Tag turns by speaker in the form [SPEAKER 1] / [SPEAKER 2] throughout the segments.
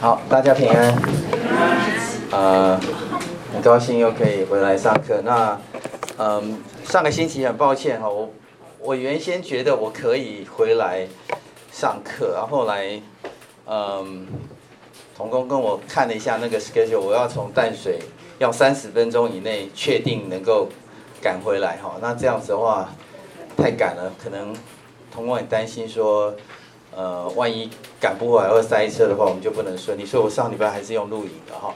[SPEAKER 1] 好，大家平安。呃，很高兴又可以回来上课。那，嗯、上个星期很抱歉哈，我我原先觉得我可以回来上课，然后后来，嗯、呃，同工跟我看了一下那个 schedule，我要从淡水要三十分钟以内确定能够赶回来哈。那这样子的话太赶了，可能童工很担心说。呃，万一赶不回来或塞车的话，我们就不能顺利。所以我上礼拜还是用录影的哈。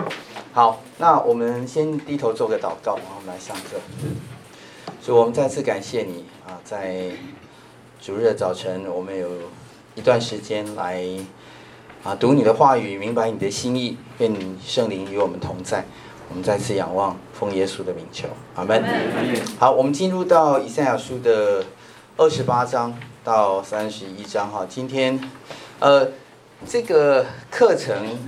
[SPEAKER 1] 好，那我们先低头做个祷告，然后我们来上课。所以我们再次感谢你啊，在主日的早晨，我们有一段时间来啊读你的话语，明白你的心意，愿你圣灵与我们同在。我们再次仰望，奉耶稣的名求，阿门。好，我们进入到以赛亚书的二十八章。到三十一章哈，今天，呃，这个课程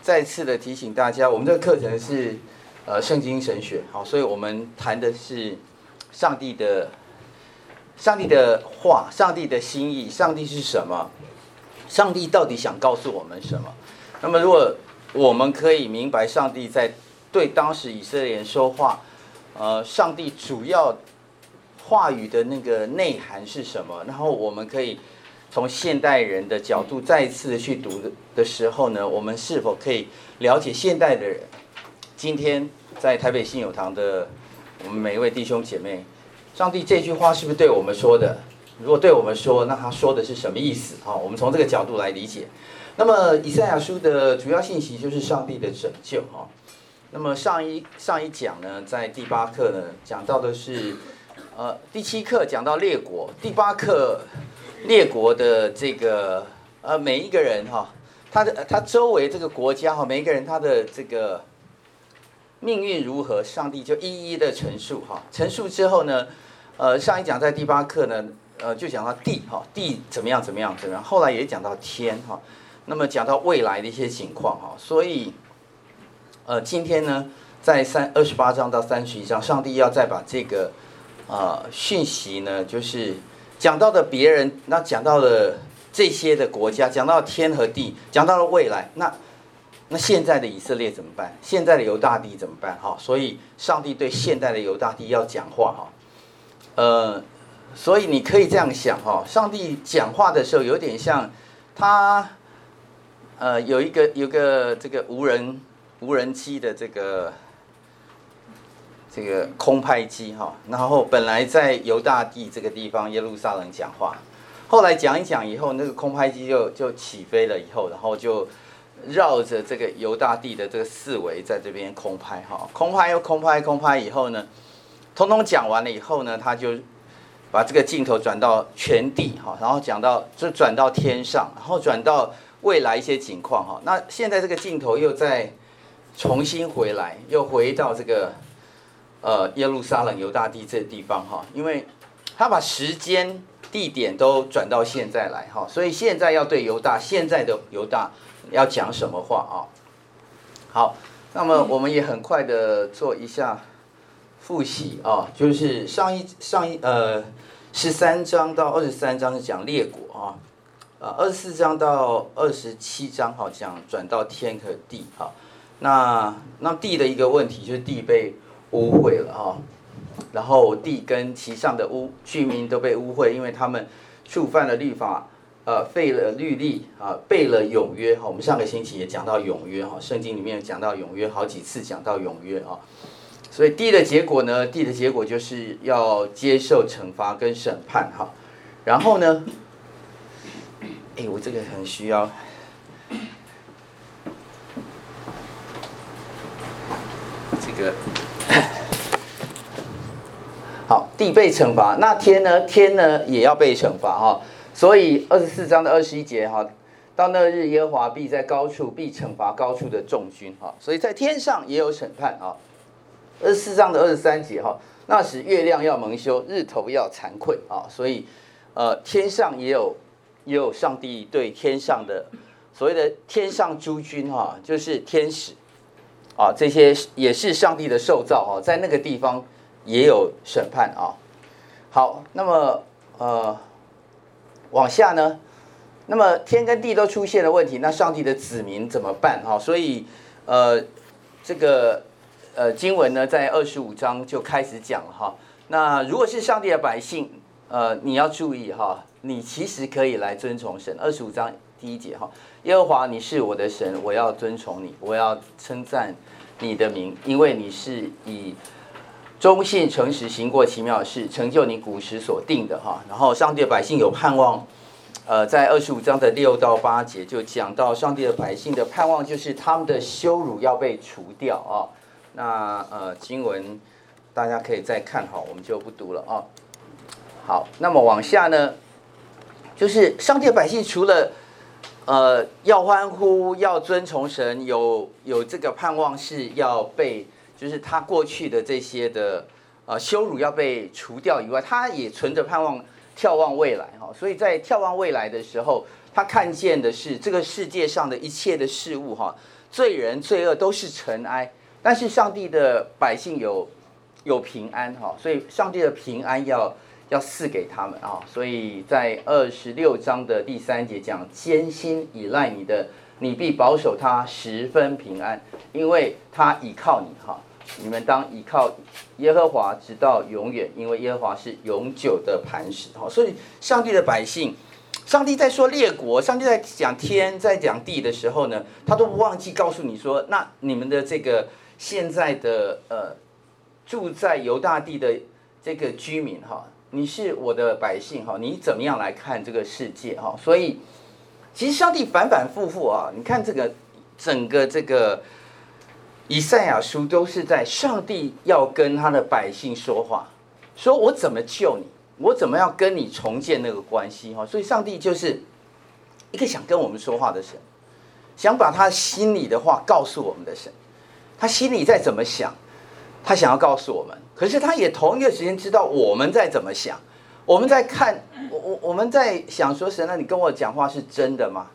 [SPEAKER 1] 再次的提醒大家，我们这个课程是呃圣经神学，好，所以我们谈的是上帝的上帝的话，上帝的心意，上帝是什么？上帝到底想告诉我们什么？那么，如果我们可以明白上帝在对当时以色列人说话，呃，上帝主要。话语的那个内涵是什么？然后我们可以从现代人的角度再一次的去读的时候呢，我们是否可以了解现代的人？今天在台北信友堂的我们每一位弟兄姐妹，上帝这句话是不是对我们说的？如果对我们说，那他说的是什么意思？啊，我们从这个角度来理解。那么以赛亚书的主要信息就是上帝的拯救。哈，那么上一上一讲呢，在第八课呢，讲到的是。呃，第七课讲到列国，第八课列国的这个呃每一个人哈，他的他周围这个国家哈，每一个人他的这个命运如何，上帝就一一的陈述哈。陈述之后呢，呃，上一讲在第八课呢，呃，就讲到地哈，地怎么样怎么样怎么样，后来也讲到天哈，那么讲到未来的一些情况哈，所以呃，今天呢，在三二十八章到三十一章，上帝要再把这个。啊，讯息呢，就是讲到的别人，那讲到了这些的国家，讲到天和地，讲到了未来，那那现在的以色列怎么办？现在的犹大地怎么办？哈，所以上帝对现代的犹大地要讲话哈，呃，所以你可以这样想哈，上帝讲话的时候有点像他，呃，有一个有个这个无人无人机的这个。这个空拍机哈，然后本来在犹大地这个地方耶路撒冷讲话，后来讲一讲以后，那个空拍机就就起飞了以后，然后就绕着这个犹大地的这个四围在这边空拍哈，空拍又空拍，空拍以后呢，通通讲完了以后呢，他就把这个镜头转到全地哈，然后讲到就转到天上，然后转到未来一些情况哈，那现在这个镜头又再重新回来，又回到这个。呃，耶路撒冷、犹大地这地方哈，因为他把时间、地点都转到现在来哈，所以现在要对犹大，现在的犹大要讲什么话啊？好，那么我们也很快的做一下复习啊，就是上一上一呃十三章到二十三章是讲列国啊，呃二十四章到二十七章好讲转到天和地哈，那那地的一个问题就是地被。污秽了哈，然后地跟其上的屋居民都被污秽，因为他们触犯了律法，呃，废了律例啊，背了永约哈。我们上个星期也讲到永约哈，圣经里面讲到永约好几次，讲到永约啊。所以地的结果呢，地的结果就是要接受惩罚跟审判哈。然后呢，哎，我这个很需要这个。好，地被惩罚，那天呢？天呢也要被惩罚哈。所以二十四章的二十一节哈，到那日耶和华必在高处必惩罚高处的众军哈。所以在天上也有审判啊。二十四章的二十三节哈，那时月亮要蒙羞，日头要惭愧啊。所以呃，天上也有也有上帝对天上的所谓的天上诸君哈，就是天使啊，这些也是上帝的受造哈，在那个地方。也有审判啊，好，那么呃，往下呢，那么天跟地都出现了问题，那上帝的子民怎么办？哈，所以呃，这个呃经文呢，在二十五章就开始讲哈。那如果是上帝的百姓，呃，你要注意哈，你其实可以来遵从神。二十五章第一节哈，耶和华你是我的神，我要遵从你，我要称赞你的名，因为你是以忠信诚实行过奇妙的事，成就你古时所定的哈。然后上帝的百姓有盼望。呃，在二十五章的六到八节就讲到，上帝的百姓的盼望就是他们的羞辱要被除掉啊。那呃，经文大家可以再看好，我们就不读了啊。好，那么往下呢，就是上帝的百姓除了呃要欢呼、要遵从神，有有这个盼望是要被，就是他过去的这些的呃羞辱要被除掉以外，他也存着盼望。眺望未来，哈，所以在眺望未来的时候，他看见的是这个世界上的一切的事物，哈，罪人罪恶都是尘埃，但是上帝的百姓有有平安，哈，所以上帝的平安要要赐给他们啊，所以在二十六章的第三节讲，坚心倚赖你的，你必保守他十分平安，因为他倚靠你，哈。你们当依靠耶和华直到永远，因为耶和华是永久的磐石。好，所以上帝的百姓，上帝在说列国，上帝在讲天，在讲地的时候呢，他都不忘记告诉你说，那你们的这个现在的呃住在犹大地的这个居民哈，你是我的百姓哈，你怎么样来看这个世界哈？所以其实上帝反反复复啊，你看这个整个这个。以赛亚书都是在上帝要跟他的百姓说话，说我怎么救你，我怎么样跟你重建那个关系哈，所以上帝就是一个想跟我们说话的神，想把他心里的话告诉我们的神，他心里在怎么想，他想要告诉我们，可是他也同一个时间知道我们在怎么想，我们在看我我我们在想说神，那你跟我讲话是真的吗？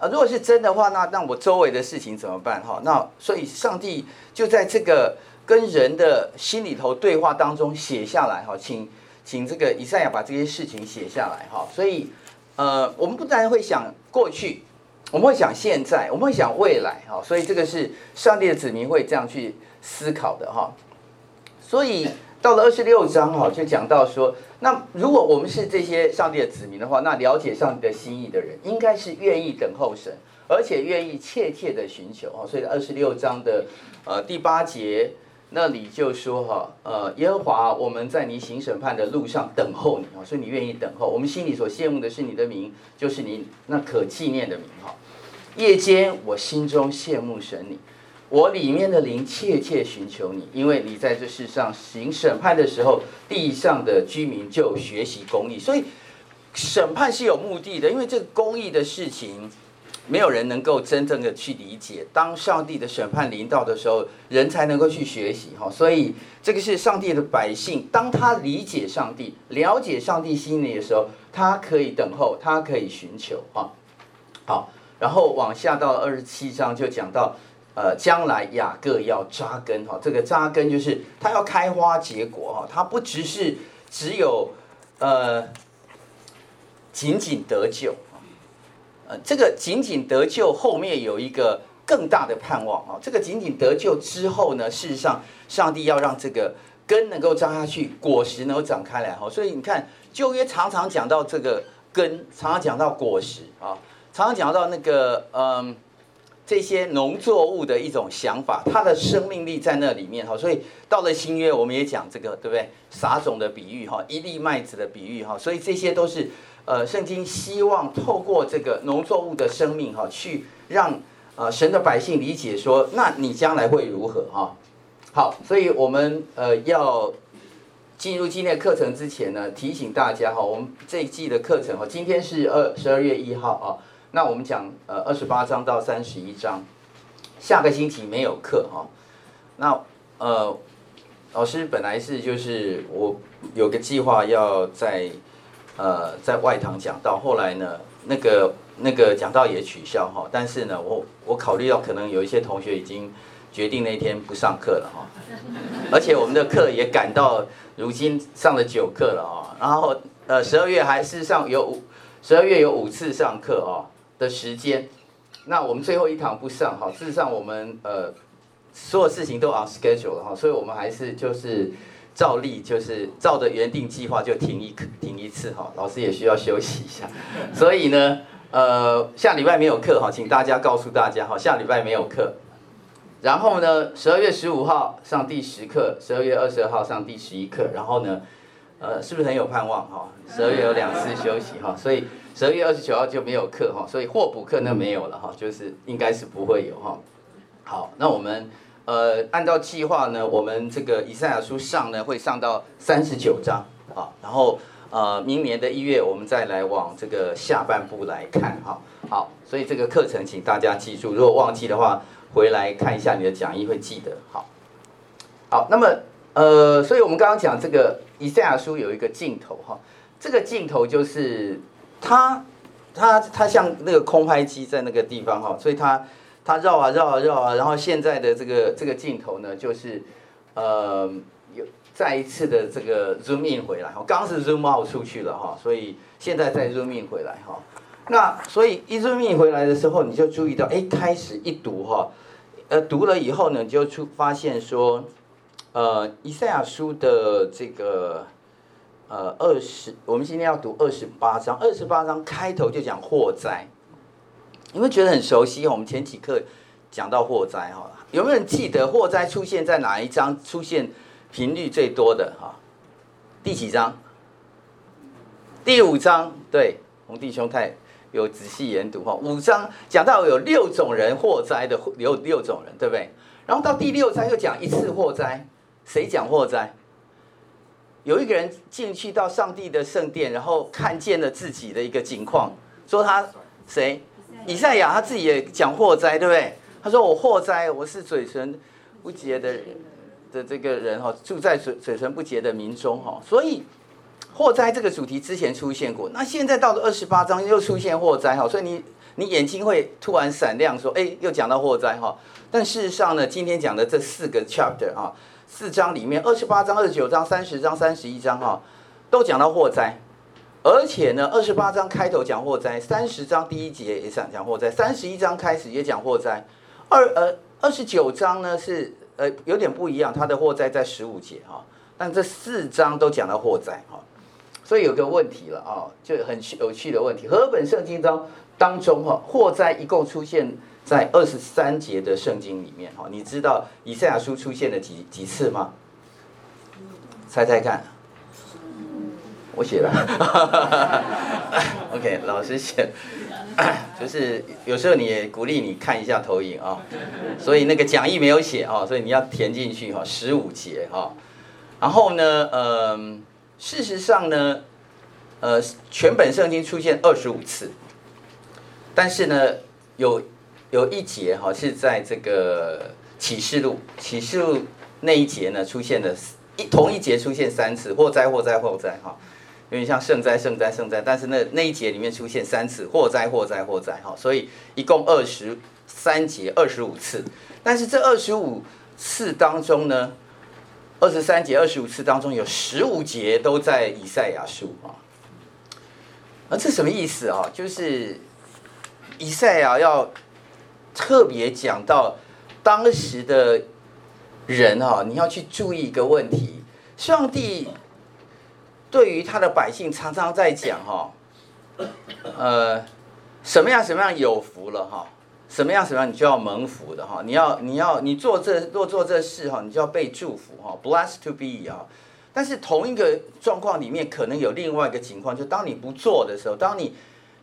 [SPEAKER 1] 啊，如果是真的话，那那我周围的事情怎么办？哈，那所以上帝就在这个跟人的心里头对话当中写下来，哈，请请这个以赛亚把这些事情写下来，哈。所以，呃，我们不但会想过去，我们会想现在，我们会想未来，哈。所以这个是上帝的子民会这样去思考的，哈。所以。到了二十六章哈，就讲到说，那如果我们是这些上帝的子民的话，那了解上帝的心意的人，应该是愿意等候神，而且愿意切切的寻求啊。所以二十六章的呃第八节那里就说哈，呃耶和华，我们在你行审判的路上等候你啊，所以你愿意等候。我们心里所羡慕的是你的名，就是你那可纪念的名哈。夜间我心中羡慕神你。我里面的灵切切寻求你，因为你在这世上行审判的时候，地上的居民就学习公义。所以审判是有目的的，因为这个公义的事情，没有人能够真正的去理解。当上帝的审判临到的时候，人才能够去学习。哈，所以这个是上帝的百姓，当他理解上帝、了解上帝心里的时候，他可以等候，他可以寻求。啊，好，然后往下到二十七章就讲到。呃，将来雅各要扎根哈，这个扎根就是它要开花结果哈，它不只是只有呃仅仅得救，呃，这个仅仅得救后面有一个更大的盼望啊，这个仅仅得救之后呢，事实上上帝要让这个根能够扎下去，果实能够长开来哈，所以你看旧约常常讲到这个根，常常讲到果实啊，常常讲到那个嗯。这些农作物的一种想法，它的生命力在那里面哈，所以到了新约，我们也讲这个，对不对？撒种的比喻哈，一粒麦子的比喻哈，所以这些都是呃，圣经希望透过这个农作物的生命哈，去让呃神的百姓理解说，那你将来会如何哈？好，所以我们呃要进入今天的课程之前呢，提醒大家哈，我们这一季的课程哈，今天是二十二月一号啊。那我们讲呃二十八章到三十一章，下个星期没有课哈。那呃老师本来是就是我有个计划要在呃在外堂讲到，后来呢那个那个讲到也取消哈。但是呢我我考虑到可能有一些同学已经决定那天不上课了哈，而且我们的课也赶到如今上了九课了啊。然后呃十二月还是上有五。十二月有五次上课哦的时间，那我们最后一堂不上哈。事实上我们呃所有事情都 on schedule 了哈，所以我们还是就是照例就是照着原定计划就停一停一次哈。老师也需要休息一下，所以呢呃下礼拜没有课哈，请大家告诉大家哈，下礼拜没有课。然后呢，十二月十五号上第十课，十二月二十二号上第十一课。然后呢，呃，是不是很有盼望哈？十二月有两次休息哈，所以十二月二十九号就没有课哈，所以或补课那没有了哈，就是应该是不会有哈。好，那我们呃按照计划呢，我们这个以赛亚书上呢会上到三十九章啊，然后呃明年的一月我们再来往这个下半部来看哈。好，所以这个课程请大家记住，如果忘记的话。回来看一下你的讲义会记得好，好，那么呃，所以我们刚刚讲这个以赛亚书有一个镜头哈，这个镜头就是它它它像那个空拍机在那个地方哈，所以它它绕啊绕啊绕啊，然后现在的这个这个镜头呢，就是呃有再一次的这个 zoom in 回来我，刚是 zoom out 出去了哈，所以现在再 zoom in 回来哈。那所以一 zoom in 回来的时候，你就注意到，哎，开始一读哈，呃，读了以后呢，你就出发现说，呃，以赛亚书的这个呃二十，我们今天要读二十八章，二十八章开头就讲祸灾，有没有觉得很熟悉？我们前几课讲到祸灾哈，有没有人记得祸灾出现在哪一章？出现频率最多的哈？第几章？第五章，对，红弟兄太。有仔细研读哈，五章讲到有六种人祸灾的，有六种人，对不对？然后到第六章又讲一次祸灾，谁讲祸灾？有一个人进去到上帝的圣殿，然后看见了自己的一个景况，说他谁？以赛亚他自己也讲祸灾，对不对？他说我祸灾，我是嘴唇不洁的人的这个人哈，住在嘴嘴唇不洁的民中哈，所以。祸灾这个主题之前出现过，那现在到了二十八章又出现祸灾哈，所以你你眼睛会突然闪亮，说哎，又讲到祸灾哈。但事实上呢，今天讲的这四个 chapter 啊，四章里面，二十八章、二十九章、三十章、三十一章哈，都讲到祸灾，而且呢，二十八章开头讲祸灾，三十章第一节也讲讲祸灾，三十一章开始也讲祸灾，二呃二十九章呢是呃有点不一样，它的祸灾在十五节哈，但这四章都讲到祸灾哈。所以有个问题了啊，就很有趣的问题。和本圣经当当中哈，祸灾一共出现在二十三节的圣经里面哈。你知道以赛亚书出现了几几次吗？猜猜看。我写了。OK，老师写。就是有时候你也鼓励你看一下投影啊。所以那个讲义没有写啊，所以你要填进去哈，十五节哈。然后呢，嗯。事实上呢，呃，全本圣经出现二十五次，但是呢，有有一节哈是在这个启示录，启示录那一节呢出现了一同一节出现三次，祸灾祸灾祸灾哈，有点像圣灾圣灾圣灾，但是那那一节里面出现三次，祸灾祸灾祸灾哈，所以一共二十三节二十五次，但是这二十五次当中呢。二十三节、二十五次当中，有十五节都在以赛亚书啊。啊这什么意思啊？就是以赛亚要特别讲到当时的人哈，你要去注意一个问题：上帝对于他的百姓常常在讲哈，呃，什么样什么样有福了哈。什么样什么样，你就要蒙福的哈！你要你要你做这若做这事哈，你就要被祝福哈，blessed to be 啊！但是同一个状况里面，可能有另外一个情况，就当你不做的时候，当你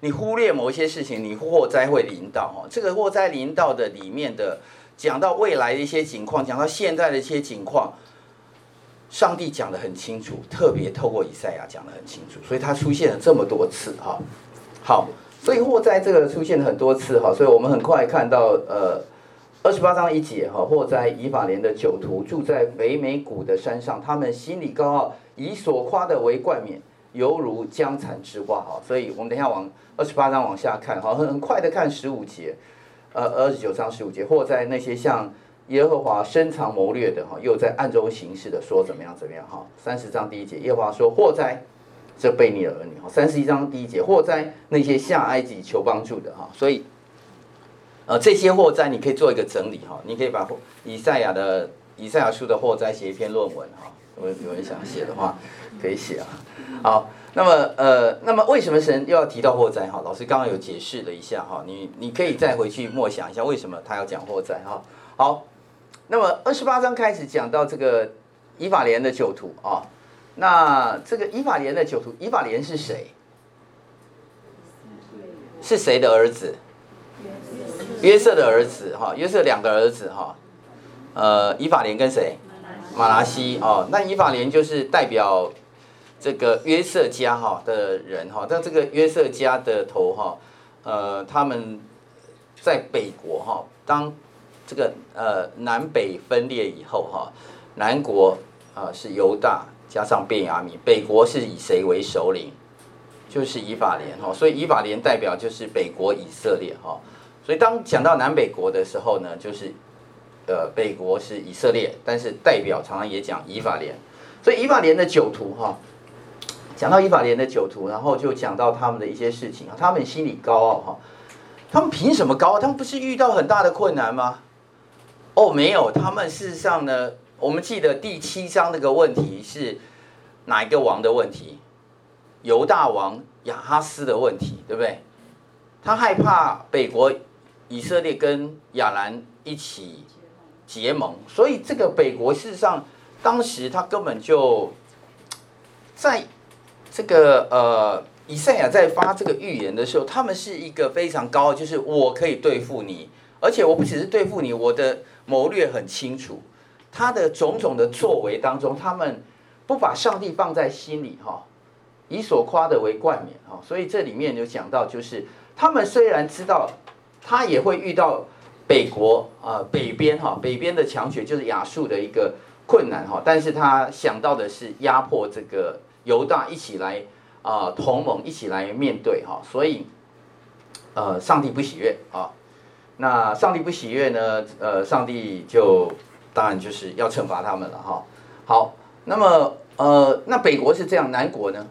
[SPEAKER 1] 你忽略某一些事情，你祸灾会临到哈。这个祸灾临到的里面的，讲到未来的一些情况，讲到现在的一些情况，上帝讲得很清楚，特别透过以赛亚讲得很清楚，所以它出现了这么多次哈。好。所以祸灾这个出现了很多次哈，所以我们很快看到呃二十八章一节哈，祸灾以法莲的酒徒住在肥美谷的山上，他们心里高傲，以所夸的为冠冕，犹如将残之花哈。所以我们等一下往二十八章往下看哈，很很快的看十五节，呃二十九章十五节，或在那些像耶和华深藏谋略的哈，又在暗中行事的说怎么样怎么样哈。三十章第一节，耶和华说祸灾。这悖逆的儿女哈，三十一章第一节，祸哉那些下埃及求帮助的哈，所以，呃，这些祸哉你可以做一个整理哈，你可以把以赛亚的以赛亚书的祸哉写一篇论文哈，有有人想写的话，可以写啊。好，那么呃，那么为什么神又要提到祸灾哈？老师刚刚有解释了一下哈，你你可以再回去默想一下为什么他要讲祸灾哈。好，那么二十八章开始讲到这个以法莲的酒徒啊。那这个以法莲的酒徒，以法莲是谁？是谁的儿子？约瑟的儿子哈，约瑟两个儿子哈，呃，以法莲跟谁？马拉西哦，那以法莲就是代表这个约瑟家哈的人哈，但这个约瑟家的头哈，呃，他们在北国哈，当这个呃南北分裂以后哈，南国啊是犹大。加上便雅悯，北国是以谁为首领？就是以法莲哈，所以以法莲代表就是北国以色列哈。所以当讲到南北国的时候呢，就是呃北国是以色列，但是代表常常也讲以法莲。所以以法莲的酒徒哈，讲到以法莲的酒徒，然后就讲到他们的一些事情啊，他们心里高傲哈，他们凭什么高傲？他们不是遇到很大的困难吗？哦，没有，他们事实上呢。我们记得第七章那个问题是哪一个王的问题？犹大王亚哈斯的问题，对不对？他害怕北国以色列跟亚兰一起结盟，所以这个北国事实上当时他根本就在这个呃以赛亚在发这个预言的时候，他们是一个非常高，就是我可以对付你，而且我不只是对付你，我的谋略很清楚。他的种种的作为当中，他们不把上帝放在心里哈，以所夸的为冠冕哈，所以这里面就讲到，就是他们虽然知道他也会遇到北国啊北边哈北边的强权就是亚述的一个困难哈，但是他想到的是压迫这个犹大一起来啊同盟一起来面对哈，所以呃上帝不喜悦啊，那上帝不喜悦呢，呃上帝就。当然就是要惩罚他们了哈。好，那么呃，那北国是这样，南国呢？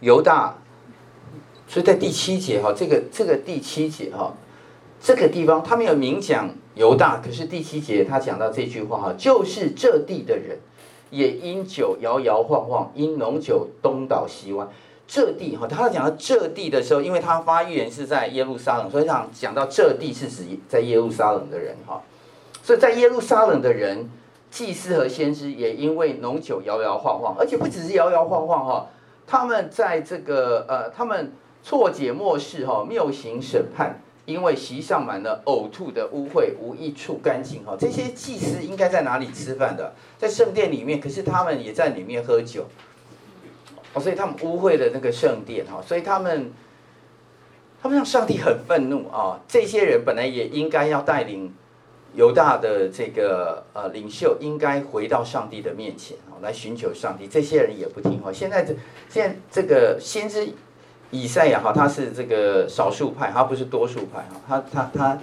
[SPEAKER 1] 犹大，所以在第七节哈，这个这个第七节哈，这个地方他没有明讲犹大，可是第七节他讲到这句话哈，就是这地的人也因酒摇摇晃晃，因浓酒东倒西歪。这地哈，他讲到这地的时候，因为他发预言是在耶路撒冷，所以讲讲到这地是指在耶路撒冷的人哈。所以在耶路撒冷的人，祭司和先知也因为浓酒摇摇晃晃，而且不只是摇摇晃晃哈，他们在这个呃，他们错解末世哈，谬行审判，因为席上满了呕吐的污秽，无一处干净哈。这些祭司应该在哪里吃饭的？在圣殿里面，可是他们也在里面喝酒，哦，所以他们污秽了那个圣殿哈，所以他们，他们让上帝很愤怒啊。这些人本来也应该要带领。犹大的这个呃领袖应该回到上帝的面前，来寻求上帝。这些人也不听话。现在这现在这个先知以赛亚哈，他是这个少数派，他不是多数派哈。他他他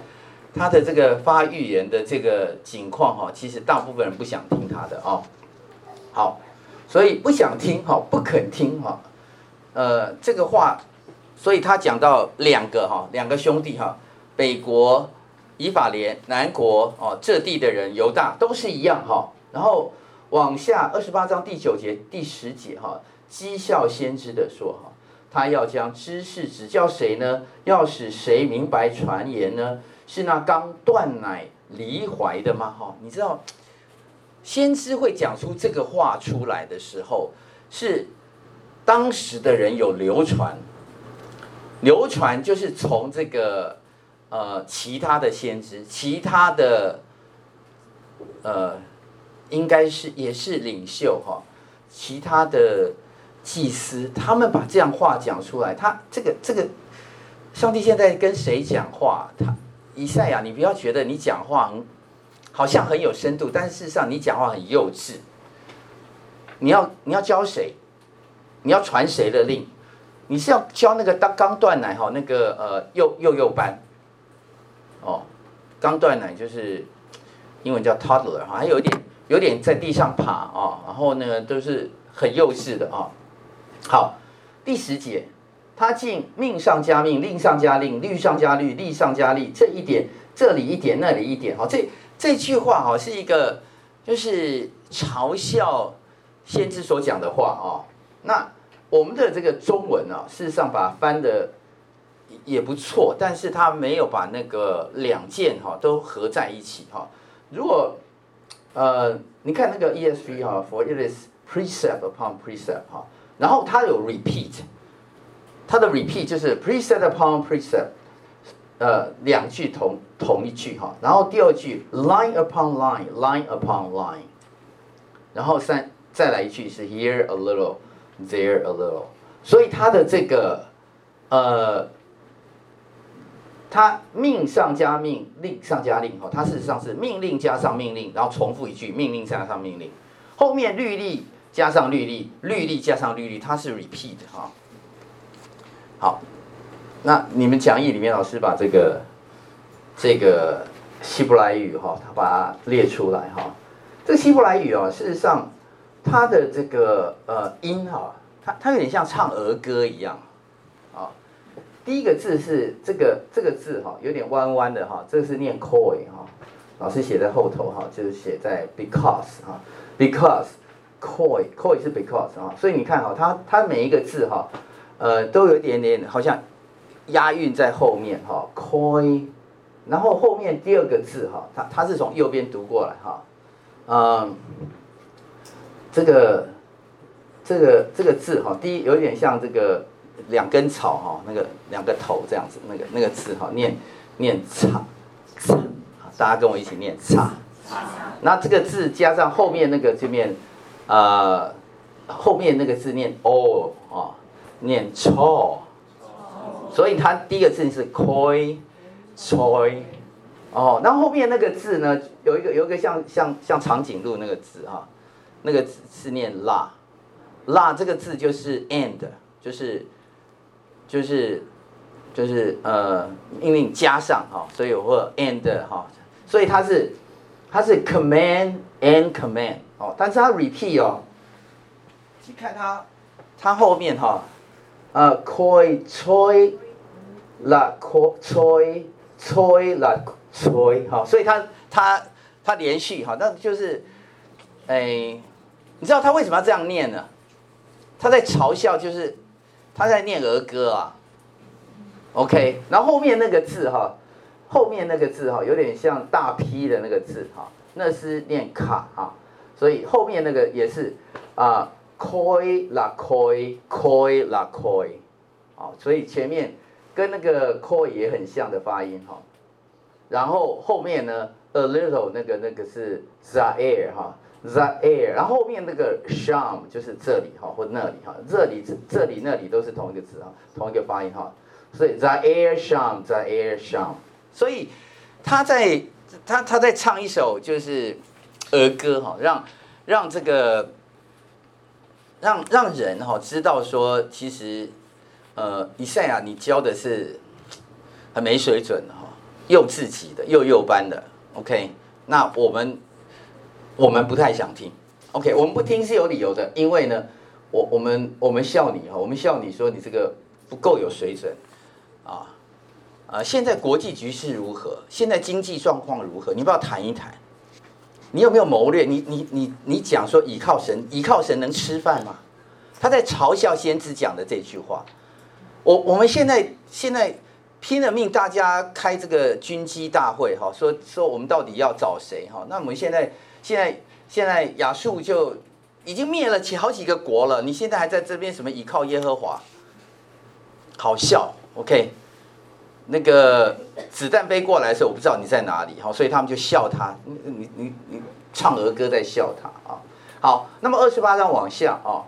[SPEAKER 1] 他的这个发预言的这个情况哈，其实大部分人不想听他的哦。好，所以不想听哈，不肯听哈。呃，这个话，所以他讲到两个哈，两个兄弟哈，北国。以法莲南国哦，这地的人犹大都是一样哈。然后往下二十八章第九节第十节哈，讥笑先知的说哈，他要将知识指教谁呢？要使谁明白传言呢？是那刚断奶离怀的吗？哈，你知道先知会讲出这个话出来的时候，是当时的人有流传，流传就是从这个。呃，其他的先知，其他的，呃，应该是也是领袖哈，其他的祭司，他们把这样话讲出来，他这个这个，上帝现在跟谁讲话？他以赛亚，你不要觉得你讲话很，好像很有深度，但是事实上你讲话很幼稚。你要你要教谁？你要传谁的令？你是要教那个刚刚断奶哈那个呃幼幼幼班？哦，刚断奶就是英文叫 toddler 哈，还有一点有点在地上爬啊，然后呢都是很幼稚的啊。好，第十节，他竟命上加命，令上加令，律上加律，利上加利，这一点，这里一点，那里一点，好，这这句话哈是一个就是嘲笑先知所讲的话啊。那我们的这个中文啊，事实上把翻的也不错，但是他没有把那个两件哈都合在一起哈。如果呃，你看那个 ESV 哈，For it is precept upon precept 哈，然后它有 repeat，它的 repeat 就是 preset upon preset，呃，两句同同一句哈，然后第二句 line upon line，line upon line，然后三再来一句是 here a little，there a little，所以它的这个呃。它命上加命，令上加令，哈，它事实上是命令加上命令，然后重复一句，命令加上命令，后面律例加上律例，律例加上律例，它是 repeat 哈。好，那你们讲义里面老师把这个这个希伯来语哈，他把它列出来哈。这个希伯来语啊，事实上它的这个呃音哈，它它有点像唱儿歌一样。啊第一个字是这个这个字哈，有点弯弯的哈，这个是念 koi 哈，老师写在后头哈，就是写在 because 哈，because koi koi 是 because 哦，所以你看哈，它它每一个字哈，呃，都有一点点好像押韵在后面哈，koi，然后后面第二个字哈，它它是从右边读过来哈，嗯，这个这个这个字哈，第一有点像这个。两根草哈，那个两个头这样子，那个那个字哈，念念叉叉，大家跟我一起念叉。那这个字加上后面那个这边，呃，后面那个字念 o 啊，念 cho。所以它第一个字是 koi choi 哦，那后面那个字呢，有一个有一个像像像长颈鹿那个字哈，那个字是念 la，la 这个字就是 and，就是。就是，就是呃，命令加上哈，所以我会 and 哈，所以它是它是 command and command 哦，但是它 repeat 哦，你看它它后面哈，呃，koi choi la koi choi choi la choi 哈，所以它它它连续哈，那就是哎，你知道他为什么要这样念呢？他在嘲笑就是。他在念儿歌啊，OK，然后后面那个字哈，后面那个字哈，有点像大 P 的那个字哈，那是念卡哈，所以后面那个也是啊，coi la coi coi la coi，啊，所以前面跟那个 coi 也很像的发音哈，然后后面呢，a little 那个那个是 zaire 哈。The air，然后后面那个 sham 就是这里哈，或那里哈，这里这这里那里都是同一个字哈，同一个发音哈，所以 the air sham，the air sham，所以他在他他在唱一首就是儿歌哈，让让这个让让人哈知道说，其实呃以赛亚你教的是很没水准的哈，又自己的又幼班的，OK，那我们。我们不太想听，OK，我们不听是有理由的，因为呢，我我们我们笑你哈，我们笑你说你这个不够有水准，啊，啊，现在国际局势如何？现在经济状况如何？你不要谈一谈，你有没有谋略？你你你你讲说倚靠神，倚靠神能吃饭吗？他在嘲笑先知讲的这句话。我我们现在现在拼了命，大家开这个军机大会哈，说说我们到底要找谁哈？那我们现在。现在现在亚述就已经灭了几好几个国了，你现在还在这边什么倚靠耶和华？好笑，OK？那个子弹飞过来的时候，我不知道你在哪里，哈，所以他们就笑他，你你你唱儿歌在笑他啊。好，那么二十八章往下啊，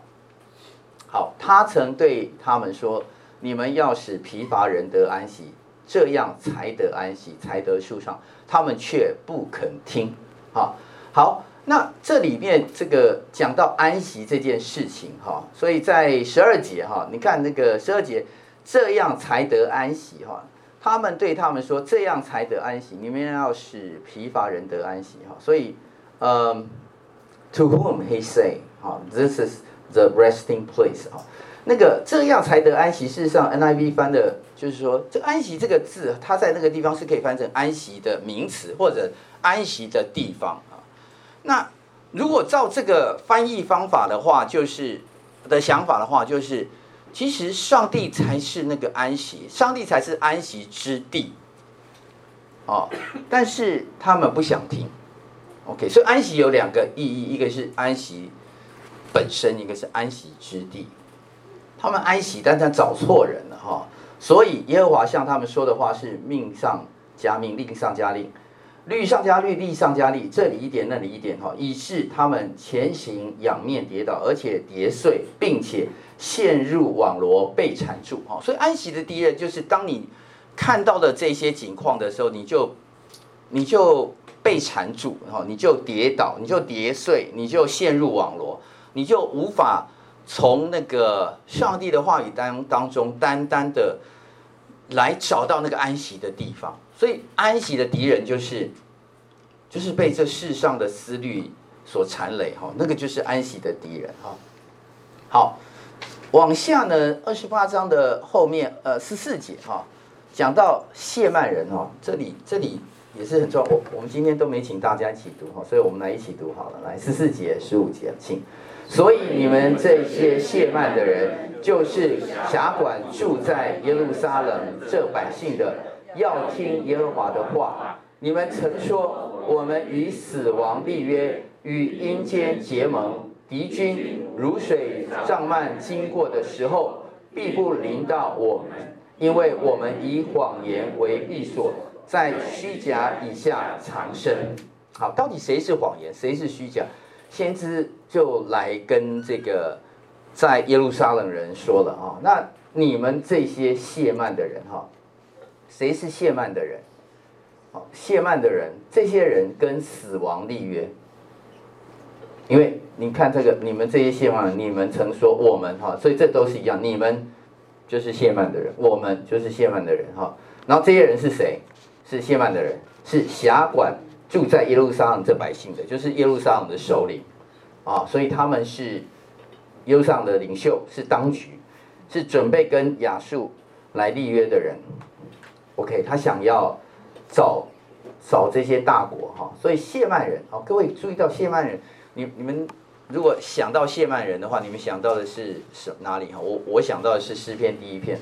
[SPEAKER 1] 好，他曾对他们说：“你们要使疲乏人得安息，这样才得安息，才得舒畅。”他们却不肯听，好。好，那这里面这个讲到安息这件事情哈，所以在十二节哈，你看那个十二节，这样才得安息哈。他们对他们说，这样才得安息，你们要使疲乏人得安息哈。所以，嗯，To whom he say，哈，This is the resting place 哈。那个这样才得安息。事实上，NIV 翻的就是说，这安息这个字，它在那个地方是可以翻成安息的名词或者安息的地方啊。那如果照这个翻译方法的话，就是的想法的话，就是其实上帝才是那个安息，上帝才是安息之地。哦，但是他们不想听。OK，所以安息有两个意义，一个是安息本身，一个是安息之地。他们安息，但他找错人了哈。所以耶和华向他们说的话是命上加命，令上加令，律上加律，利上加利，这里一点，那里一点哈，以致他们前行仰面跌倒，而且跌碎，并且陷入网罗被缠住哈。所以安息的敌人就是当你看到的这些景况的时候，你就你就被缠住哈，你就跌倒，你就跌碎，你就陷入网罗，你就无法。从那个上帝的话语当当中，单单的来找到那个安息的地方，所以安息的敌人就是，就是被这世上的思虑所缠累哈，那个就是安息的敌人哈。往下呢，二十八章的后面呃十四节哈，讲到谢曼人哈，这里这里也是很重要，我我们今天都没请大家一起读哈，所以我们来一起读好了，来十四节十五节，请。所以你们这些谢曼的人，就是辖管住在耶路撒冷这百姓的，要听耶和华的话。你们曾说，我们与死亡立约，与阴间结盟，敌军如水涨漫经过的时候，必不临到我，因为我们以谎言为避所，在虚假以下藏身。好，到底谁是谎言，谁是虚假？先知就来跟这个在耶路撒冷人说了啊，那你们这些谢曼的人哈，谁是谢曼的人？好，谢曼的人，这些人跟死亡立约，因为你看这个，你们这些谢曼，你们曾说我们哈，所以这都是一样，你们就是谢曼的人，我们就是谢曼的人哈。然后这些人是谁？是谢曼的人，是辖管。住在耶路撒冷这百姓的，就是耶路撒冷的首领，啊，所以他们是耶路撒冷的领袖，是当局，是准备跟亚述来立约的人。OK，他想要找找这些大国哈，所以谢曼人，好，各位注意到谢曼人，你你们如果想到谢曼人的话，你们想到的是什哪里哈？我我想到的是诗篇第一篇，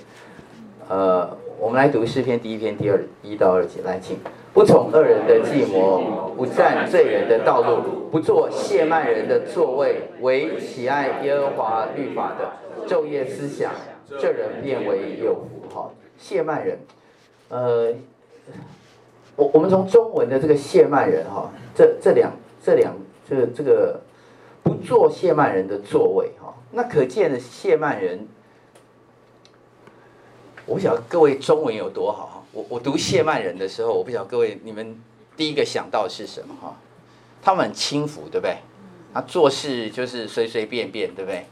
[SPEAKER 1] 呃，我们来读诗篇第一篇第二一到二节，来请。不从恶人的计谋，不占罪人的道路，不坐谢曼人的座位，唯喜爱耶和华律法的，昼夜思想，这人便为有福。哈，谢曼人，呃，我我们从中文的这个谢曼人哈，这这两这两这个这个不坐谢曼人的座位哈，那可见的谢曼人，我不晓得各位中文有多好哈。我我读谢曼人的时候，我不晓得各位你们第一个想到是什么哈？他们很轻浮，对不对？他做事就是随随便便，对不对？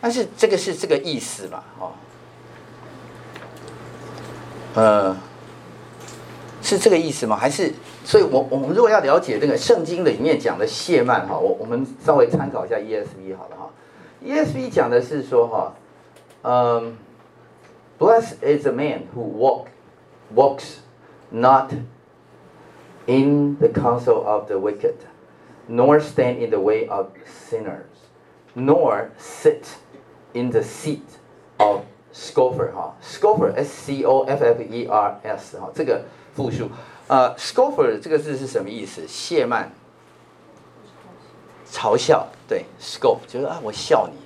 [SPEAKER 1] 但是这个是这个意思嘛？哦，呃，是这个意思吗？还是？所以我我们如果要了解这个圣经里面讲的谢曼哈，我我们稍微参考一下 ESV 好了哈。ESV 讲的是说哈，嗯，Blessed is the man who walk walks not in the counsel of the wicked, nor stand in the way of sinners, nor sit in the seat of scoffer 哈，scoffer s c o f f e r s 哈，这个复数， 呃，scoffer 这个字是什么意思？谢曼，嘲笑，对 s c o f e 就是啊，我笑你，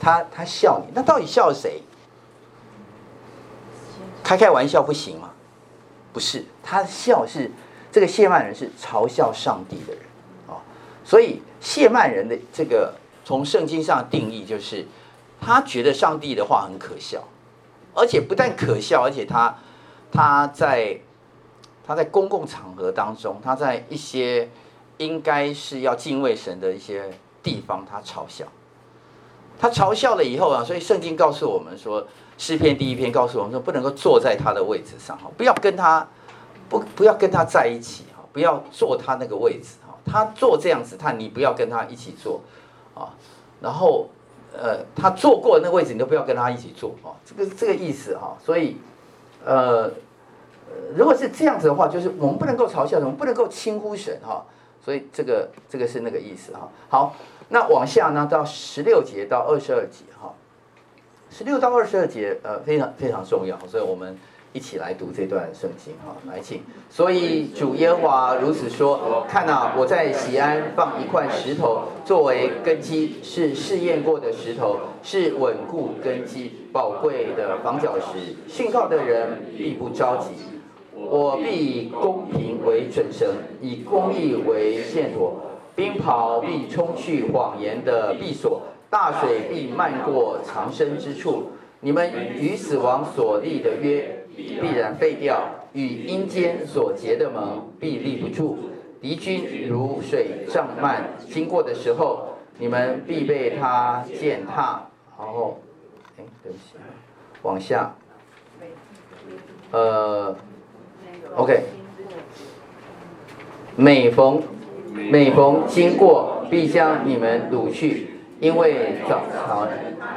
[SPEAKER 1] 他他笑你，那到底笑谁？开开玩笑不行吗？不是，他笑是这个谢曼人是嘲笑上帝的人啊，所以谢曼人的这个从圣经上的定义就是，他觉得上帝的话很可笑，而且不但可笑，而且他他在他在公共场合当中，他在一些应该是要敬畏神的一些地方，他嘲笑，他嘲笑了以后啊，所以圣经告诉我们说。诗篇第一篇告诉我们说，不能够坐在他的位置上哈，不要跟他不不要跟他在一起哈，不要坐他那个位置哈，他坐这样子，他你不要跟他一起坐啊。然后呃，他坐过的那个位置，你都不要跟他一起坐啊，这个这个意思哈。所以，呃，如果是这样子的话，就是我们不能够嘲笑，我们不能够轻忽神哈。所以这个这个是那个意思哈。好，那往下呢，到十六节到二十二节哈，十六到二十二节呃非常非常重要，所以我们。一起来读这段圣经哈，来请。所以主耶华如此说：看哪，我在西安放一块石头作为根基，是试验过的石头，是稳固根基、宝贵的防角石。信靠的人必不着急。我必以公平为准绳，以公义为线索。冰雹必冲去谎言的避所，大水必漫过藏身之处。你们与死亡所立的约。必然废掉，与阴间所结的盟必立不住。敌军如水涨漫经过的时候，你们必被他践踏。然后，哎，对不起，往下。呃，OK。每逢每逢经过，必将你们掳去，因为早朝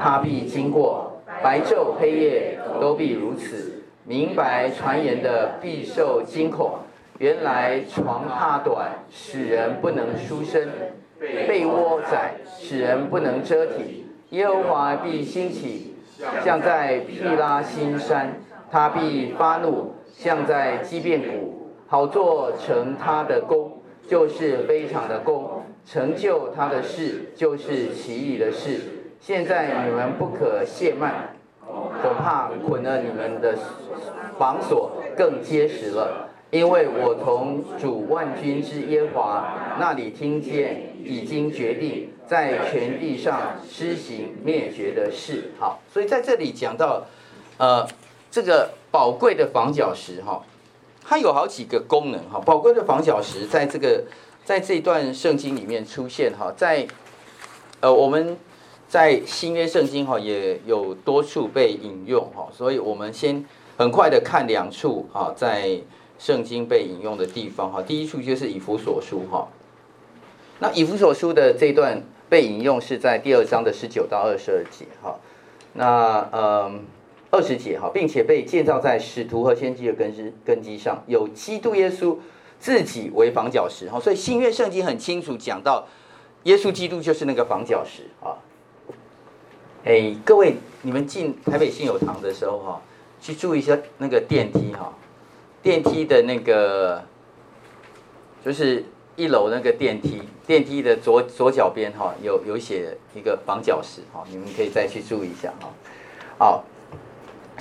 [SPEAKER 1] 他必经过，白昼黑夜都必如此。明白传言的必受惊恐，原来床榻短，使人不能舒身；被窝窄，使人不能遮体。耶和华必兴起，像在毘拉新山；他必发怒，像在基变谷，好做成他的功，就是非常的功；成就他的事，就是奇异的事。现在你们不可懈慢。恐怕捆了你们的绑锁更结实了，因为我从主万军之耶和华那里听见，已经决定在全地上施行灭绝的事。好，所以在这里讲到，呃，这个宝贵的房角石哈，它有好几个功能哈。宝贵的房角石在这个在这段圣经里面出现哈，在呃我们。在新约圣经哈也有多处被引用哈，所以我们先很快的看两处哈，在圣经被引用的地方哈。第一处就是以弗所书哈，那以弗所书的这段被引用是在第二章的十九到二十二节哈。那嗯二十节哈，并且被建造在使徒和先知的根基根基上，有基督耶稣自己为房角石哈。所以新约圣经很清楚讲到，耶稣基督就是那个房角石啊。哎，各位，你们进台北信友堂的时候哈，去注意一下那个电梯哈，电梯的那个就是一楼那个电梯，电梯的左左脚边哈有有写一个房角石哈，你们可以再去注意一下哈。好，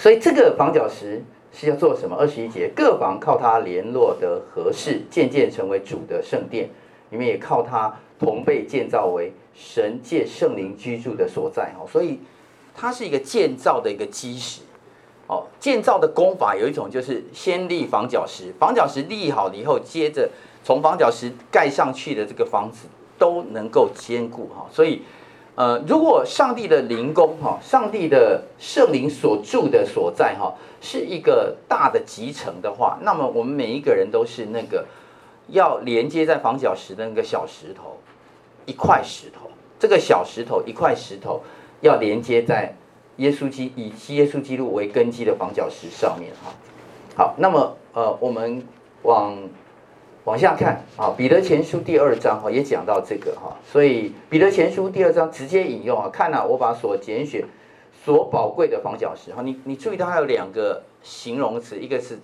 [SPEAKER 1] 所以这个房角石是要做什么？二十一节，各房靠它联络的合适，渐渐成为主的圣殿，你们也靠它同被建造为。神借圣灵居住的所在，哈，所以它是一个建造的一个基石，哦，建造的功法有一种就是先立房角石，房角石立好了以后，接着从房角石盖上去的这个房子都能够坚固，哈，所以，呃，如果上帝的灵宫，哈，上帝的圣灵所住的所在，哈，是一个大的集成的话，那么我们每一个人都是那个要连接在房角石的那个小石头。一块石头，这个小石头一块石头要连接在耶稣基以耶稣基督为根基的房角石上面哈。好，那么呃，我们往往下看啊，彼得前书第二章哈也讲到这个哈，所以彼得前书第二章直接引用啊，看啊，我把所拣选所宝贵的房角石哈，你你注意到它有两个形容词，一个是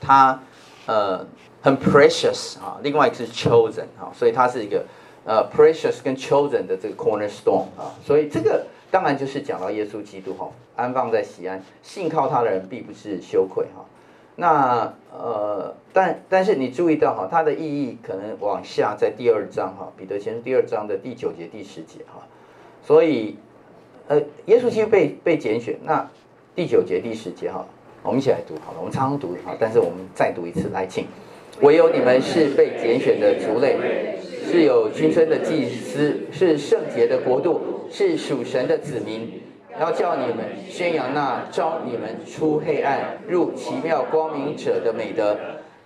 [SPEAKER 1] 它呃很 precious 啊，另外一个是 chosen 哈，所以它是一个。呃、precious 跟 chosen 的这个 cornerstone 啊，所以这个当然就是讲到耶稣基督哈，安放在西安，信靠他的人必不是羞愧哈。那呃，但但是你注意到哈，它的意义可能往下在第二章哈，彼得前书第二章的第九节、第十节哈。所以呃，耶稣基督被被拣选，那第九节、第十节哈，我们一起来读好了，我们常常读哈，但是我们再读一次来，请，唯有你们是被拣选的族类。是有君尊的祭司，是圣洁的国度，是属神的子民，要叫你们宣扬那召你们出黑暗入奇妙光明者的美德。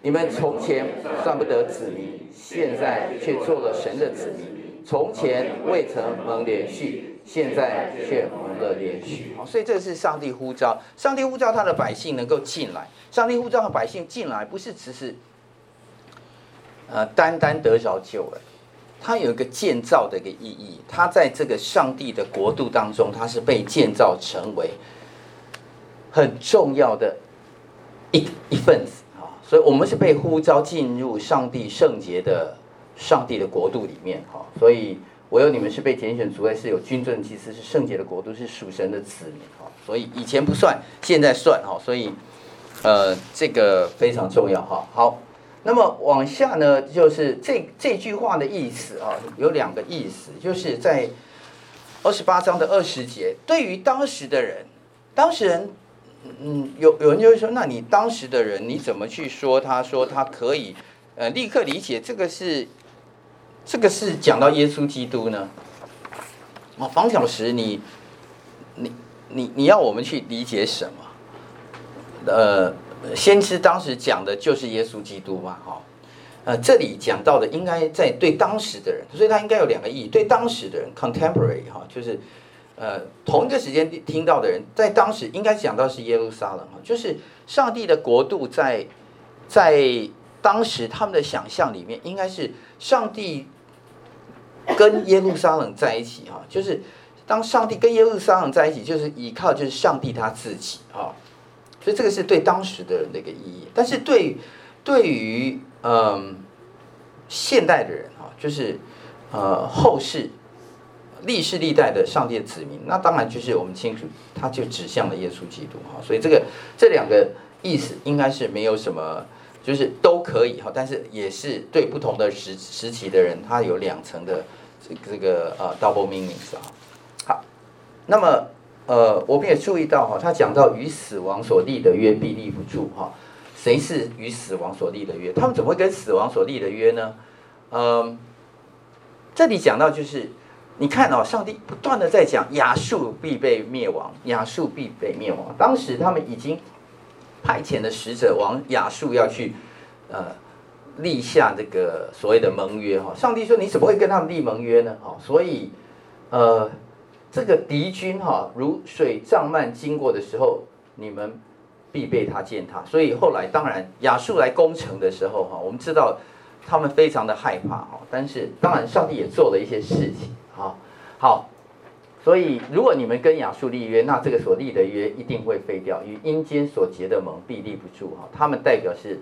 [SPEAKER 1] 你们从前算不得子民，现在却做了神的子民。从前未曾蒙怜恤，现在却蒙了怜恤。好，所以这是上帝呼召，上帝呼召他的百姓能够进来。上帝呼召他的百姓进来，不是只是呃单单得着救了，他有一个建造的一个意义。他在这个上帝的国度当中，他是被建造成为很重要的一一份子啊。所以我们是被呼召进入上帝圣洁的上帝的国度里面哈。所以。唯有你们是被拣选族类，是有君尊祭司，是圣洁的国度，是属神的子民哈。所以以前不算，现在算哈。所以，呃，这个非常重要哈。好，那么往下呢，就是这这句话的意思啊，有两个意思，就是在二十八章的二十节，对于当时的人，当时人，嗯，有有人就会说，那你当时的人，你怎么去说？他说他可以，呃，立刻理解这个是。这个是讲到耶稣基督呢，哦，房小石，你，你，你，你要我们去理解什么？呃，先知当时讲的就是耶稣基督嘛，哈，呃，这里讲到的应该在对当时的人，所以他应该有两个意义，对当时的人，contemporary 哈，就是呃同一个时间听到的人，在当时应该讲到是耶路撒冷哈，就是上帝的国度在在当时他们的想象里面，应该是上帝。跟耶路撒冷在一起哈，就是当上帝跟耶路撒冷在一起，就是依靠就是上帝他自己哈，所以这个是对当时的人的一个意义。但是对对于嗯现代的人哈，就是呃后世历世历代的上帝的子民，那当然就是我们清楚，他就指向了耶稣基督哈。所以这个这两个意思应该是没有什么。就是都可以哈，但是也是对不同的时时期的人，他有两层的这这个呃 double meanings 啊。好，那么呃，我们也注意到哈，他讲到与死亡所立的约必立不住哈。谁是与死亡所立的约？他们怎么会跟死亡所立的约呢？嗯，这里讲到就是，你看哦，上帝不断的在讲亚述必被灭亡，亚述必被灭亡。当时他们已经。派遣的使者往亚述要去，呃，立下这个所谓的盟约哈。上帝说：“你怎么会跟他们立盟约呢？”哈，所以，呃，这个敌军哈，如水涨漫经过的时候，你们必被他践踏。所以后来，当然亚述来攻城的时候哈，我们知道他们非常的害怕哈。但是，当然上帝也做了一些事情哈。好。所以，如果你们跟亚述立约，那这个所立的约一定会废掉。与阴间所结的盟必立不住哈。他们代表是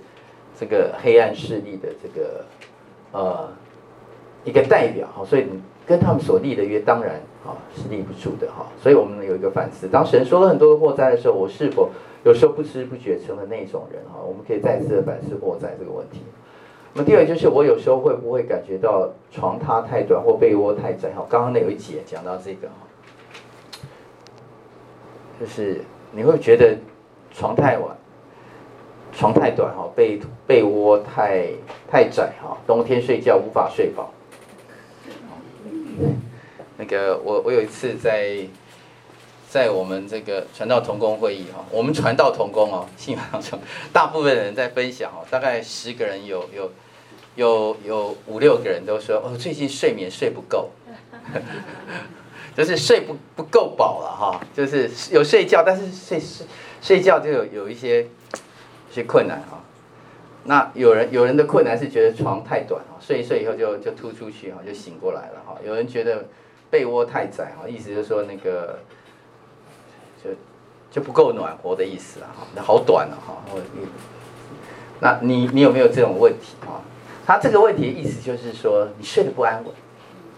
[SPEAKER 1] 这个黑暗势力的这个呃一个代表哈。所以你跟他们所立的约，当然啊是立不住的哈。所以我们有一个反思：当神说了很多的祸灾的时候，我是否有时候不知不觉成了那种人哈？我们可以再次的反思祸灾这个问题。那么第二就是，我有时候会不会感觉到床榻太短或被窝太窄哈？刚刚那有一节讲到这个哈。就是你会觉得床太晚，床太短哈，被被窝太太窄哈，冬天睡觉无法睡饱。那个我我有一次在在我们这个传道同工会议哈，我们传道同工哦，信仰中大部分人在分享哦，大概十个人有有有有五六个人都说哦，最近睡眠睡不够。就是睡不不够饱了哈，就是有睡觉，但是睡睡睡觉就有有一些一些困难哈。那有人有人的困难是觉得床太短啊，睡一睡以后就就突出去哈，就醒过来了哈。有人觉得被窝太窄哈，意思就是说那个就就不够暖和的意思啊哈，好短了哈。那你你有没有这种问题啊？他这个问题的意思就是说你睡得不安稳，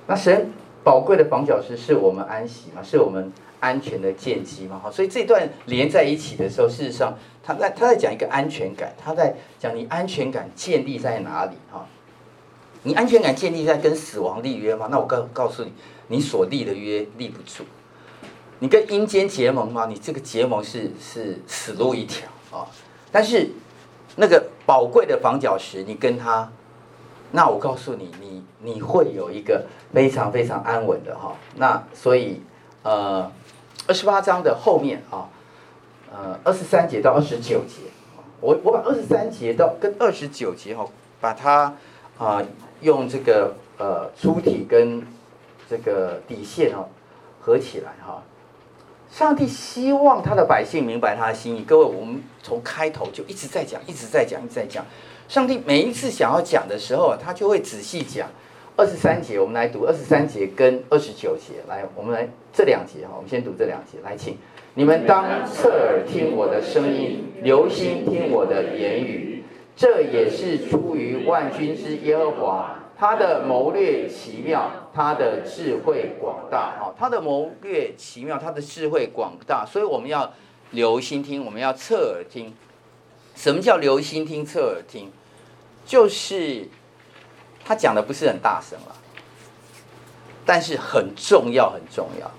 [SPEAKER 1] 那神。宝贵的房角石是我们安息嘛，是我们安全的建基嘛，哈，所以这段连在一起的时候，事实上他在他在讲一个安全感，他在讲你安全感建立在哪里哈？你安全感建立在跟死亡立约吗？那我告告诉你，你所立的约立不住。你跟阴间结盟吗？你这个结盟是是死路一条啊。但是那个宝贵的房角石，你跟他。那我告诉你，你你会有一个非常非常安稳的哈。那所以呃，二十八章的后面啊，呃，二十三节到二十九节，我我把二十三节到跟二十九节哈，把它啊用这个呃粗体跟这个底线哦合起来哈。上帝希望他的百姓明白他的心意。各位，我们从开头就一直在讲，一直在讲，一直在讲。上帝每一次想要讲的时候，他就会仔细讲。二十三节，我们来读二十三节跟二十九节。来，我们来这两节哈，我们先读这两节。来，请你们当侧耳听我的声音，留心听我的言语。这也是出于万军之耶和华。他的谋略奇妙，他的智慧广大。哈，他的谋略奇妙，他的智慧广大。所以我们要留心听，我们要侧耳听。什么叫留心听、侧耳听？就是他讲的不是很大声了，但是很重要，很重要。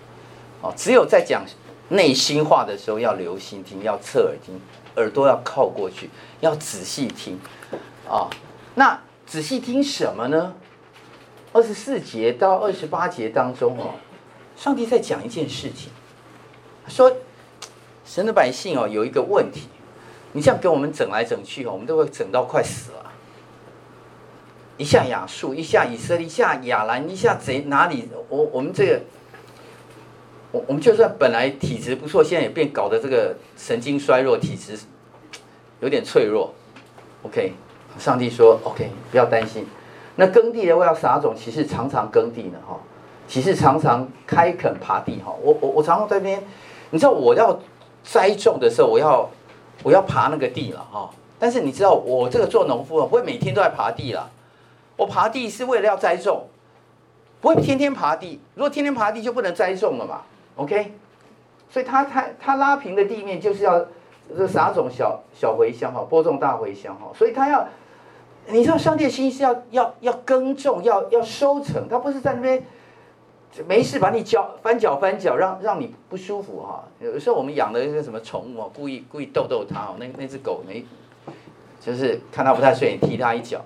[SPEAKER 1] 哦，只有在讲内心话的时候要留心听，要侧耳听，耳朵要靠过去，要仔细听。啊，那。仔细听什么呢？二十四节到二十八节当中哦，上帝在讲一件事情，说神的百姓哦有一个问题，你这样给我们整来整去哦，我们都会整到快死了。一下亚述，一下以色列，一下亚兰，一下贼哪里？我我们这个，我我们就算本来体质不错，现在也变搞得这个神经衰弱，体质有点脆弱。OK。上帝说：“OK，不要担心。那耕地的为要撒种，其实常常耕地呢，哈，其实常常开垦耙地，哈。我我我常常在那边，你知道我要栽种的时候，我要我要爬那个地了，哈。但是你知道我这个做农夫啊，不会每天都在耙地了。我耙地是为了要栽种，不会天天耙地。如果天天耙地，就不能栽种了嘛，OK。所以他他他拉平的地面就是要这撒种小小茴香，哈，播种大茴香，哈。所以他要。”你知道上帝的心是要要要耕种，要要收成，他不是在那边没事把你脚翻脚翻脚，让让你不舒服哈。有时候我们养的一个什么宠物啊，故意故意逗逗它哦，那那只狗没，就是看它不太顺眼，踢它一脚。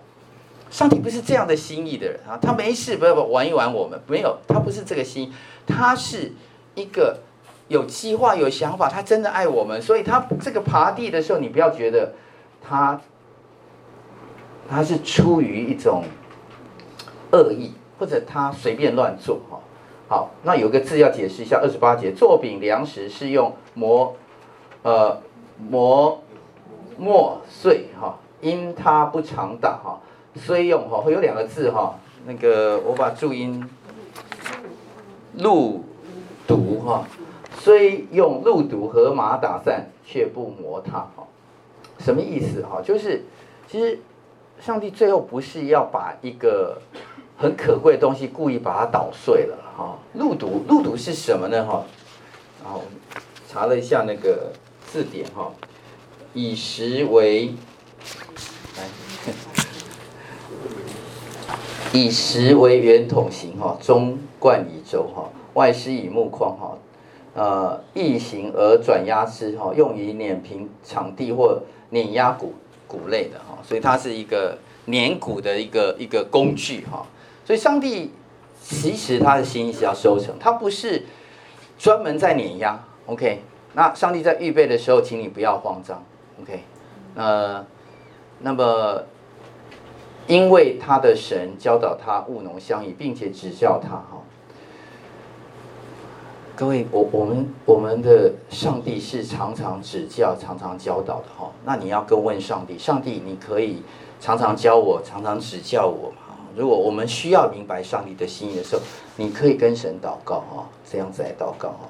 [SPEAKER 1] 上帝不是这样的心意的人啊，他没事不要玩一玩我们，没有，他不是这个心，他是一个有计划有想法，他真的爱我们，所以他这个爬地的时候，你不要觉得他。他是出于一种恶意，或者他随便乱做哈。好，那有个字要解释一下，二十八节，做饼粮食是用磨，呃，磨磨碎哈，因他不常打哈，虽用哈，会有两个字哈，那个我把注音录读哈，虽用录读和马打散，却不磨它哈，什么意思哈？就是其实。上帝最后不是要把一个很可贵的东西故意把它捣碎了哈？路毒，路毒是什么呢哈？然后查了一下那个字典哈，以石为，来，以石为圆筒形哈，中贯以轴哈，外施以木框哈，呃，异形而转压之哈，用于碾平场地或碾压谷。谷类的哈，所以它是一个碾谷的一个一个工具哈。所以上帝其实他的心意是要收成，他不是专门在碾压。OK，那上帝在预备的时候，请你不要慌张。OK，呃，那么因为他的神教导他务农相宜，并且指教他哈。各位，我我们我们的上帝是常常指教、常常教导的哈。那你要跟问上帝，上帝你可以常常教我、常常指教我嘛？如果我们需要明白上帝的心意的时候，你可以跟神祷告哈，这样子来祷告哈。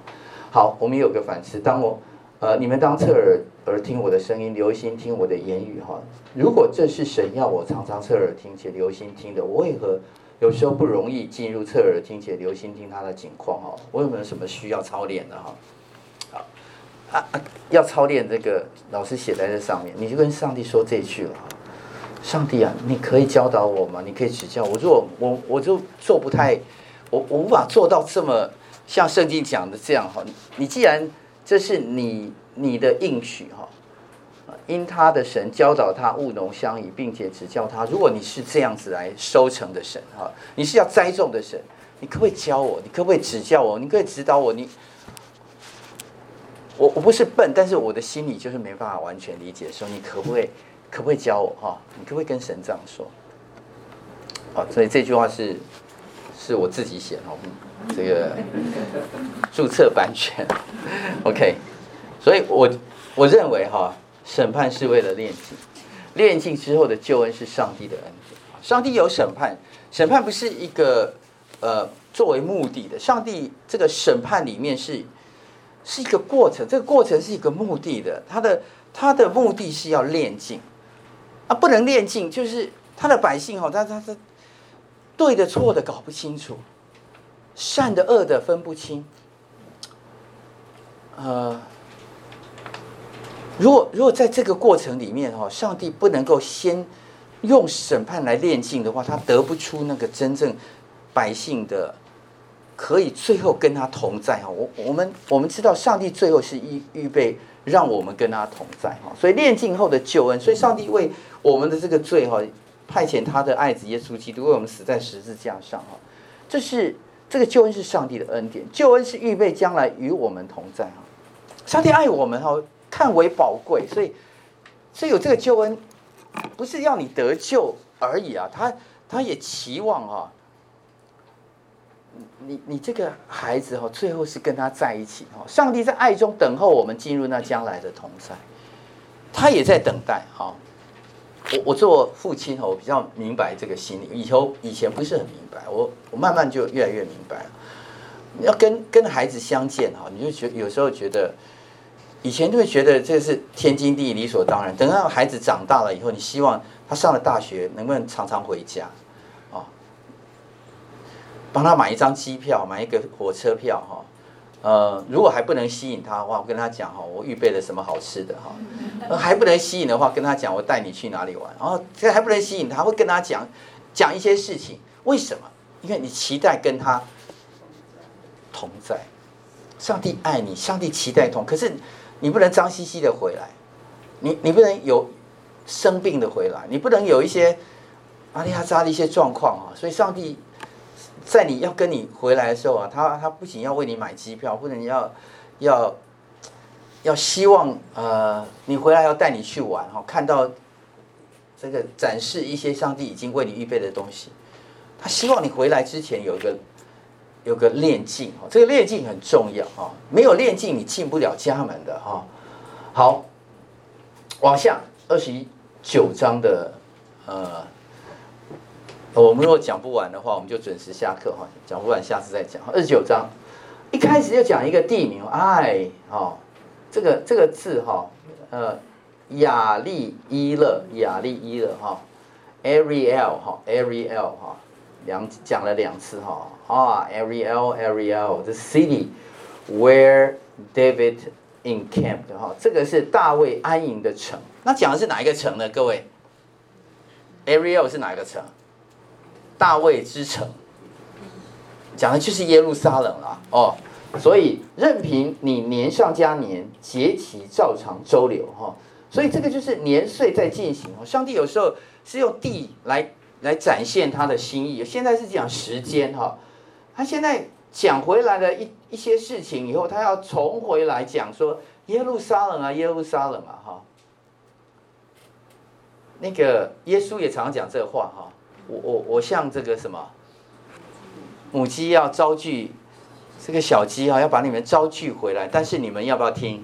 [SPEAKER 1] 好，我们有个反思，当我呃，你们当侧耳耳听我的声音，留心听我的言语哈。如果这是神要我常常侧耳听且留心听的，我为何？有时候不容易进入侧耳听且留心听他的景况哈，我有没有什么需要操练的哈？好啊啊，要操练这个老师写在这上面，你就跟上帝说这句了。上帝啊，你可以教导我吗？你可以指教我。如果我我就做不太，我我无法做到这么像圣经讲的这样哈。你既然这是你你的应许哈。因他的神教导他务农相宜，并且指教他。如果你是这样子来收成的神哈，你是要栽种的神，你可不可以教我？你可不可以指教我？你可以指导我？你我我不是笨，但是我的心里就是没办法完全理解的时候，你可不可以可不可以教我哈？你可不可以跟神这样说？好，所以这句话是是我自己写哦，这个注册版权，OK，所以我我认为哈，审判是为了炼净，炼净之后的救恩是上帝的恩典。上帝有审判，审判不是一个呃作为目的的，上帝这个审判里面是是一个过程，这个过程是一个目的的，他的他的目的是要炼净。啊，不能炼净就是他的百姓哈，他他他对的错的搞不清楚，善的恶的分不清，呃，如果如果在这个过程里面哈，上帝不能够先。用审判来炼净的话，他得不出那个真正百姓的可以最后跟他同在哈。我我们我们知道，上帝最后是预预备让我们跟他同在哈。所以炼净后的救恩，所以上帝为我们的这个罪哈，派遣他的爱子耶稣基督为我们死在十字架上哈。这是这个救恩是上帝的恩典，救恩是预备将来与我们同在哈。上帝爱我们哈，看为宝贵，所以所以有这个救恩。不是要你得救而已啊，他他也期望啊，你你这个孩子哈，最后是跟他在一起哈。上帝在爱中等候我们进入那将来的同在，他也在等待哈。我我做父亲哈，我比较明白这个心理，以后以前不是很明白，我我慢慢就越来越明白了。要跟跟孩子相见哈，你就觉有时候觉得。以前就会觉得这是天经地义、理所当然。等到孩子长大了以后，你希望他上了大学能不能常常回家，哦，帮他买一张机票，买一个火车票，哈，呃，如果还不能吸引他的话，我跟他讲哈，我预备了什么好吃的哈，还不能吸引的话，跟他讲我带你去哪里玩，然后这还不能吸引他，会跟他讲讲一些事情，为什么？因为你期待跟他同在，上帝爱你，上帝期待同，可是。你不能脏兮兮的回来，你你不能有生病的回来，你不能有一些阿里哈扎的一些状况啊。所以上帝在你要跟你回来的时候啊，他他不仅要为你买机票，不能要要要希望呃你回来要带你去玩哈，看到这个展示一些上帝已经为你预备的东西。他希望你回来之前有一个。有个炼净哈，这个炼净很重要哈，没有炼净你进不了家门的哈。好，往下二十九章的呃，我们如果讲不完的话，我们就准时下课哈，讲不完下次再讲。二十九章一开始就讲一个地名，哎，哈，这个这个字哈，呃，雅利伊勒，雅利伊勒哈，Ariel 哈，Ariel 哈。两讲了两次哈啊，Ariel Ariel the city where David encamped 哈，这个是大卫安营的城。那讲的是哪一个城呢？各位，Ariel 是哪一个城？大卫之城，讲的就是耶路撒冷了哦。所以任凭你年上加年，节期照常周流哈。所以这个就是年岁在进行。上帝有时候是用地来。来展现他的心意。现在是讲时间哈，他现在讲回来的一一些事情以后，他要重回来讲说耶路撒冷啊，耶路撒冷啊哈。那个耶稣也常讲这个话哈，我我我像这个什么母鸡要招聚这个小鸡哈，要把你们招聚回来，但是你们要不要听？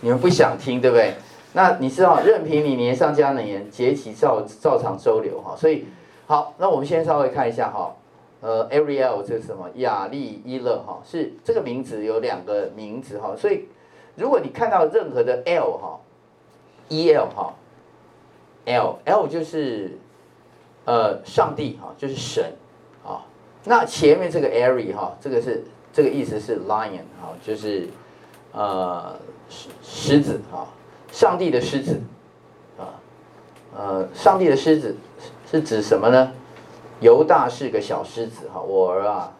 [SPEAKER 1] 你们不想听，对不对？那你知道，任凭你年上加年，节起照照常周流哈，所以好，那我们先稍微看一下哈，呃，Ariel 这是什么？亚利伊勒哈，是这个名字有两个名字哈，所以如果你看到任何的 L 哈，E-L 哈，L，L 就是呃上帝哈，就是神啊，那前面这个 Ari 哈，这个是这个意思是 Lion 哈，就是呃狮狮子哈。上帝的狮子，啊，呃，上帝的狮子是指什么呢？犹大是个小狮子哈，我儿啊，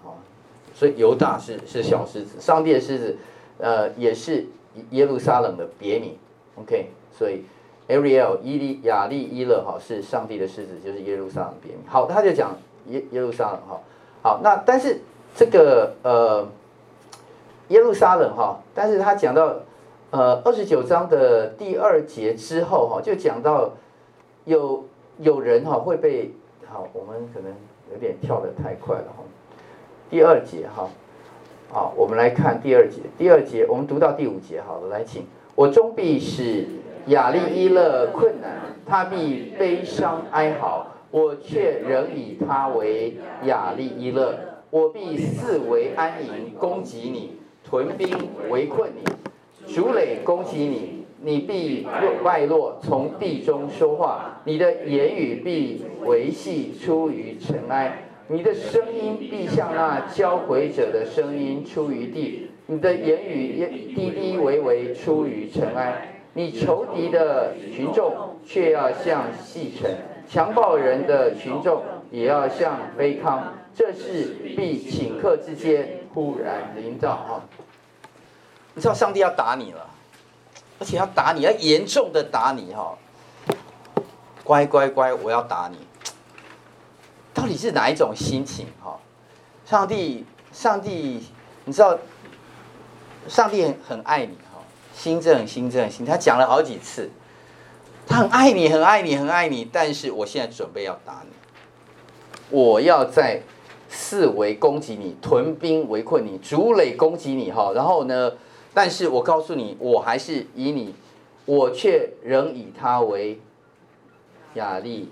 [SPEAKER 1] 所以犹大是是小狮子，上帝的狮子，呃，也是耶路撒冷的别名。OK，所以 Ariel 伊利亚利伊勒哈是上帝的狮子，就是耶路撒冷别名。好，他就讲耶耶路撒冷哈，好，那但是这个呃耶路撒冷哈，但是他讲到。呃，二十九章的第二节之后哈，就讲到有有人哈会被好，我们可能有点跳得太快了哈。第二节哈，好，我们来看第二节。第二节我们读到第五节，好了，来请。我终必使亚利伊勒困难，他必悲伤哀嚎，我却仍以他为亚利伊勒。我必四围安营，攻击你，屯兵围困你，筑垒攻击你，你必败落，从地中说话，你的言语必维系出于尘埃。你的声音必像那交鬼者的声音出于地，你的言语低低微微出于尘埃。你仇敌的群众却要像细尘，强暴人的群众也要像卑糠。这事必顷刻之间忽然临到哈。你知道上帝要打你了，而且要打你，要严重的打你哈。乖乖乖，我要打你。到底是哪一种心情？哈，上帝，上帝，你知道，上帝很很爱你哈，新正，新正，新，他讲了好几次，他很爱你，很爱你，很爱你，但是我现在准备要打你，我要在四围攻击你，屯兵围困你，筑垒攻击你哈，然后呢，但是我告诉你，我还是以你，我却仍以他为雅利。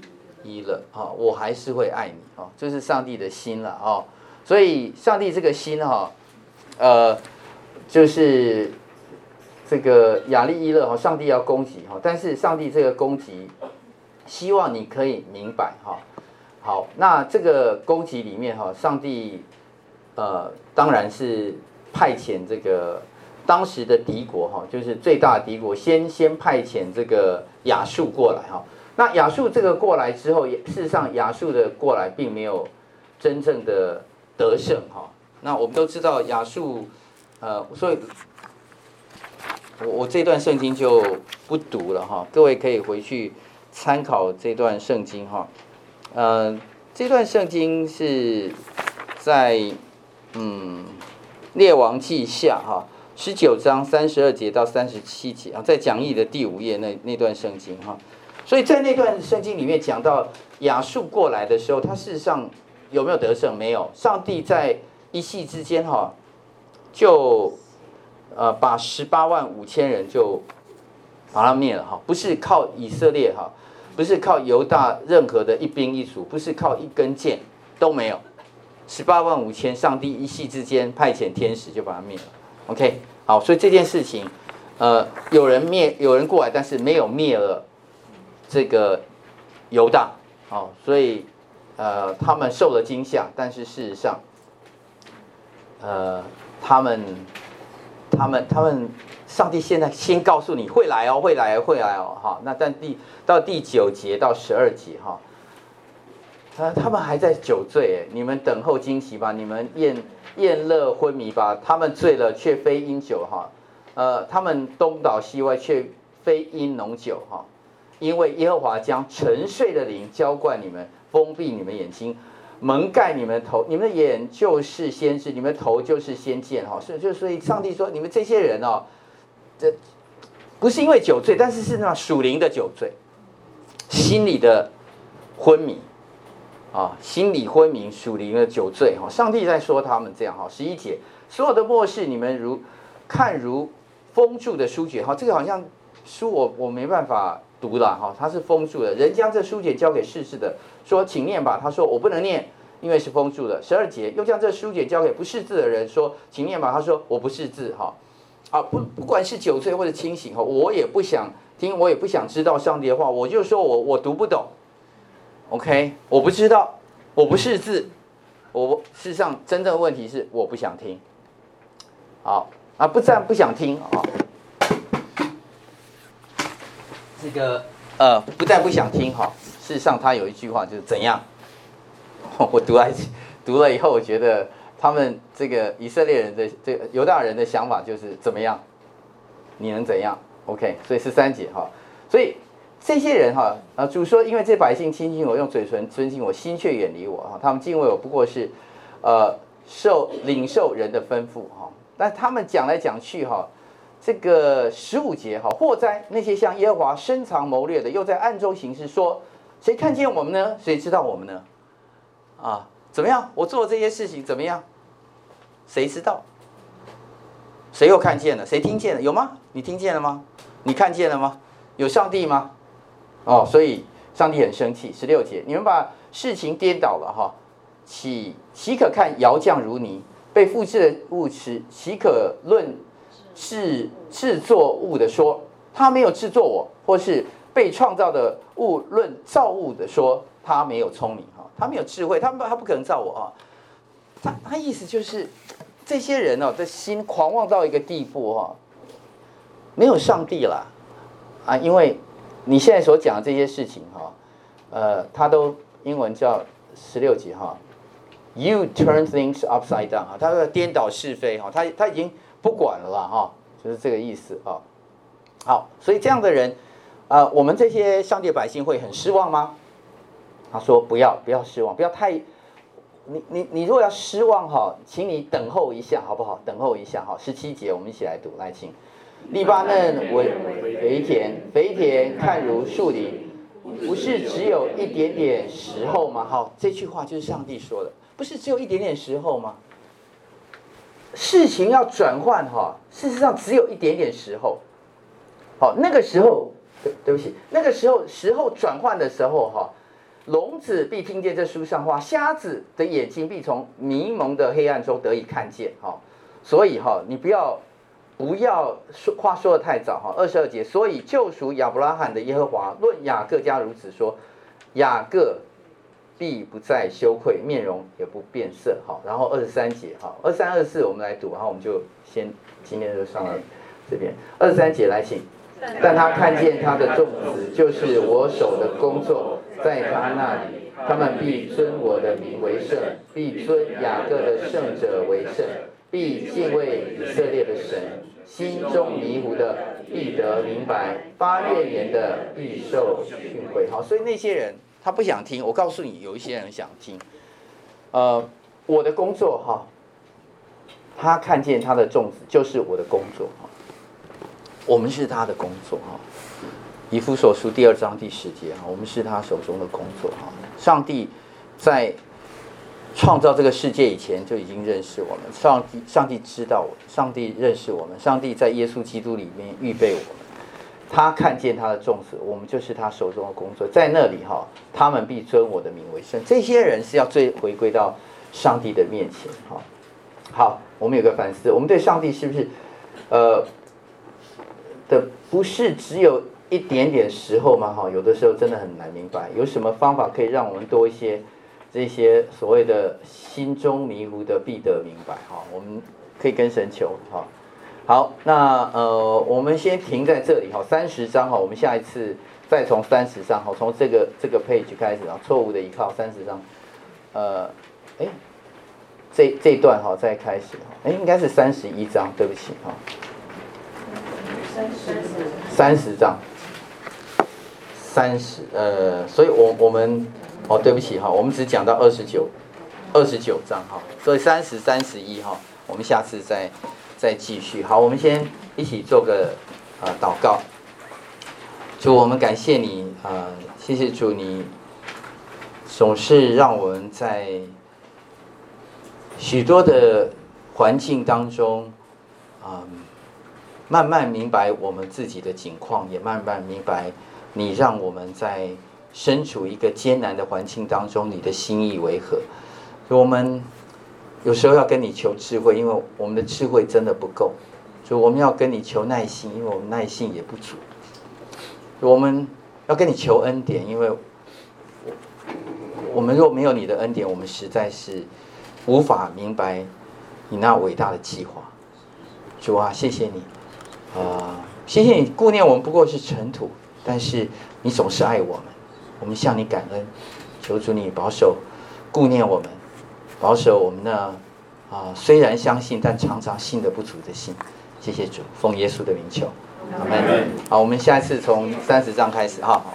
[SPEAKER 1] 一了啊，我还是会爱你啊，这是上帝的心了啊，所以上帝这个心哈，呃，就是这个雅利伊勒哈，上帝要攻击哈，但是上帝这个攻击，希望你可以明白哈。好，那这个攻击里面哈，上帝呃，当然是派遣这个当时的敌国哈，就是最大的敌国，先先派遣这个亚述过来哈。那亚述这个过来之后，也事实上亚述的过来并没有真正的得胜哈。那我们都知道亚述，呃，所以，我我这段圣经就不读了哈，各位可以回去参考这段圣经哈。呃，这段圣经是在嗯列王记下哈十九章三十二节到三十七节啊，在讲义的第五页那那段圣经哈。所以在那段圣经里面讲到亚述过来的时候，他事实上有没有得胜？没有。上帝在一夕之间哈，就呃把十八万五千人就把他灭了哈，不是靠以色列哈，不是靠犹大任何的一兵一卒，不是靠一根箭都没有，十八万五千，上帝一夕之间派遣天使就把他灭了。OK，好，所以这件事情呃有人灭有人过来，但是没有灭了。这个犹大，哦，所以呃，他们受了惊吓，但是事实上，呃，他们，他们，他们，上帝现在先告诉你会来哦，会来，会来哦，哈，那但第到第九节到十二节哈，他他们还在酒醉，你们等候惊喜吧，你们宴宴乐昏迷吧，他们醉了却非因酒哈，呃，他们东倒西歪却非因浓酒哈。因为耶和华将沉睡的灵浇灌你们，封闭你们眼睛，蒙盖你们头，你们的眼就是先知，你们头就是先见哈。所以就所以上帝说，你们这些人哦，这不是因为酒醉，但是是那属灵的酒醉，心里的昏迷啊，心理昏迷，属灵的酒醉哈。上帝在说他们这样哈。十一节，所有的末世，你们如看如封住的书卷哈，这个好像书我我没办法。读了哈，他是封住的。人将这书简交给士师的，说：“请念吧。”他说：“我不能念，因为是封住的。”十二节又将这书简交给不识字的人，说：“请念吧。”他说：“我不识字。”哈，啊，不，不管是酒醉或者清醒哈，我也不想听，我也不想知道上帝的话。我就说我我读不懂，OK，我不知道，我不识字。我事实上真正的问题是我不想听。好啊，不但不想听啊。这个呃，不但不想听哈，事实上他有一句话就是怎样？我读来读了以后，我觉得他们这个以色列人的这个犹大人的想法就是怎么样？你能怎样？OK，所以十三节哈，所以这些人哈啊，主说，因为这百姓亲近我，用嘴唇尊敬我，心却远离我哈，他们敬畏我不过是呃受领受人的吩咐哈，但他们讲来讲去哈。这个十五节哈，祸灾那些像耶和华深藏谋略的，又在暗中行事，说谁看见我们呢？谁知道我们呢？啊，怎么样？我做这些事情怎么样？谁知道？谁又看见了？谁听见了？有吗？你听见了吗？你看见了吗？有上帝吗？哦，所以上帝很生气。十六节，你们把事情颠倒了哈。岂岂可看窑匠如泥，被复制的物质，岂可论制制作物的说，他没有制作我，或是被创造的物论造物的说，他没有聪明哈，他没有智慧，他不他不可能造我啊。他他意思就是。这些人哦，的心狂妄到一个地步哈，没有上帝了啊！因为你现在所讲的这些事情哈，呃，他都英文叫十六节哈，You turn things upside down 啊，他说颠倒是非哈，他他已经不管了哈，就是这个意思啊。好，所以这样的人啊，我们这些上帝百姓会很失望吗？他说不要不要失望，不要太。你你你如果要失望哈，请你等候一下好不好？等候一下哈。十七节我们一起来读，来请。利巴嫩为肥田，肥田看如树林，不是只有一点点时候吗？好，这句话就是上帝说的，不是只有一点点时候吗？事情要转换哈，事实上只有一点点时候。好，那个时候，对对不起，那个时候时候转换的时候哈。聋子必听见这书上话，瞎子的眼睛必从迷蒙的黑暗中得以看见。哈，所以哈，你不要不要说话说的太早哈。二十二节，所以救赎亚伯拉罕的耶和华论雅各家如此说：雅各必不再羞愧，面容也不变色。好，然后二十三节哈，二三二四我们来读，然后我们就先今天就上了这边。二十三节来请，但他看见他的众子，就是我手的工作。在他那里，他们必尊我的名为圣，必尊雅各的圣者为圣，必敬畏以色列的神。心中迷糊的必得明白，发怨言的必受训诲。好，所以那些人他不想听，我告诉你，有一些人想听。呃，我的工作哈，他看见他的众子就是我的工作哈，我们是他的工作哈。以弗所书第二章第十节哈，我们是他手中的工作哈。上帝在创造这个世界以前就已经认识我们，上帝上帝知道我，上帝认识我们，上帝在耶稣基督里面预备我们。他看见他的众子，我们就是他手中的工作，在那里哈，他们必尊我的名为圣。这些人是要追回归到上帝的面前哈。好，我们有个反思，我们对上帝是不是呃的不是只有。一点点时候嘛，哈，有的时候真的很难明白，有什么方法可以让我们多一些这些所谓的心中迷糊的必得明白，哈，我们可以跟神求，哈。好，那呃，我们先停在这里，哈，三十章，哈，我们下一次再从三十章，哈，从这个这个 page 开始，啊，错误的依靠，三十章，呃，哎，这这段哈再开始，哎，应该是三十一章，对不起，哈，三十三十章。三十，呃，所以我我们，哦，对不起哈，我们只讲到二十九，二十九章哈，所以三十、三十一哈，我们下次再再继续。好，我们先一起做个呃祷告。主，我们感谢你啊、谢谢主，你总是让我们在许多的环境当中啊、慢慢明白我们自己的境况，也慢慢明白。你让我们在身处一个艰难的环境当中，你的心意为何？所以我们有时候要跟你求智慧，因为我们的智慧真的不够；所以我们要跟你求耐心，因为我们耐心也不足；我们要跟你求恩典，因为我们若没有你的恩典，我们实在是无法明白你那伟大的计划。主啊，谢谢你啊、谢谢你顾念我们，不过是尘土。但是你总是爱我们，我们向你感恩，求主你保守、顾念我们，保守我们呢啊，虽然相信，但常常信得不足的信。谢谢主，奉耶稣的名求，阿门。好，我们下一次从三十章开始哈。好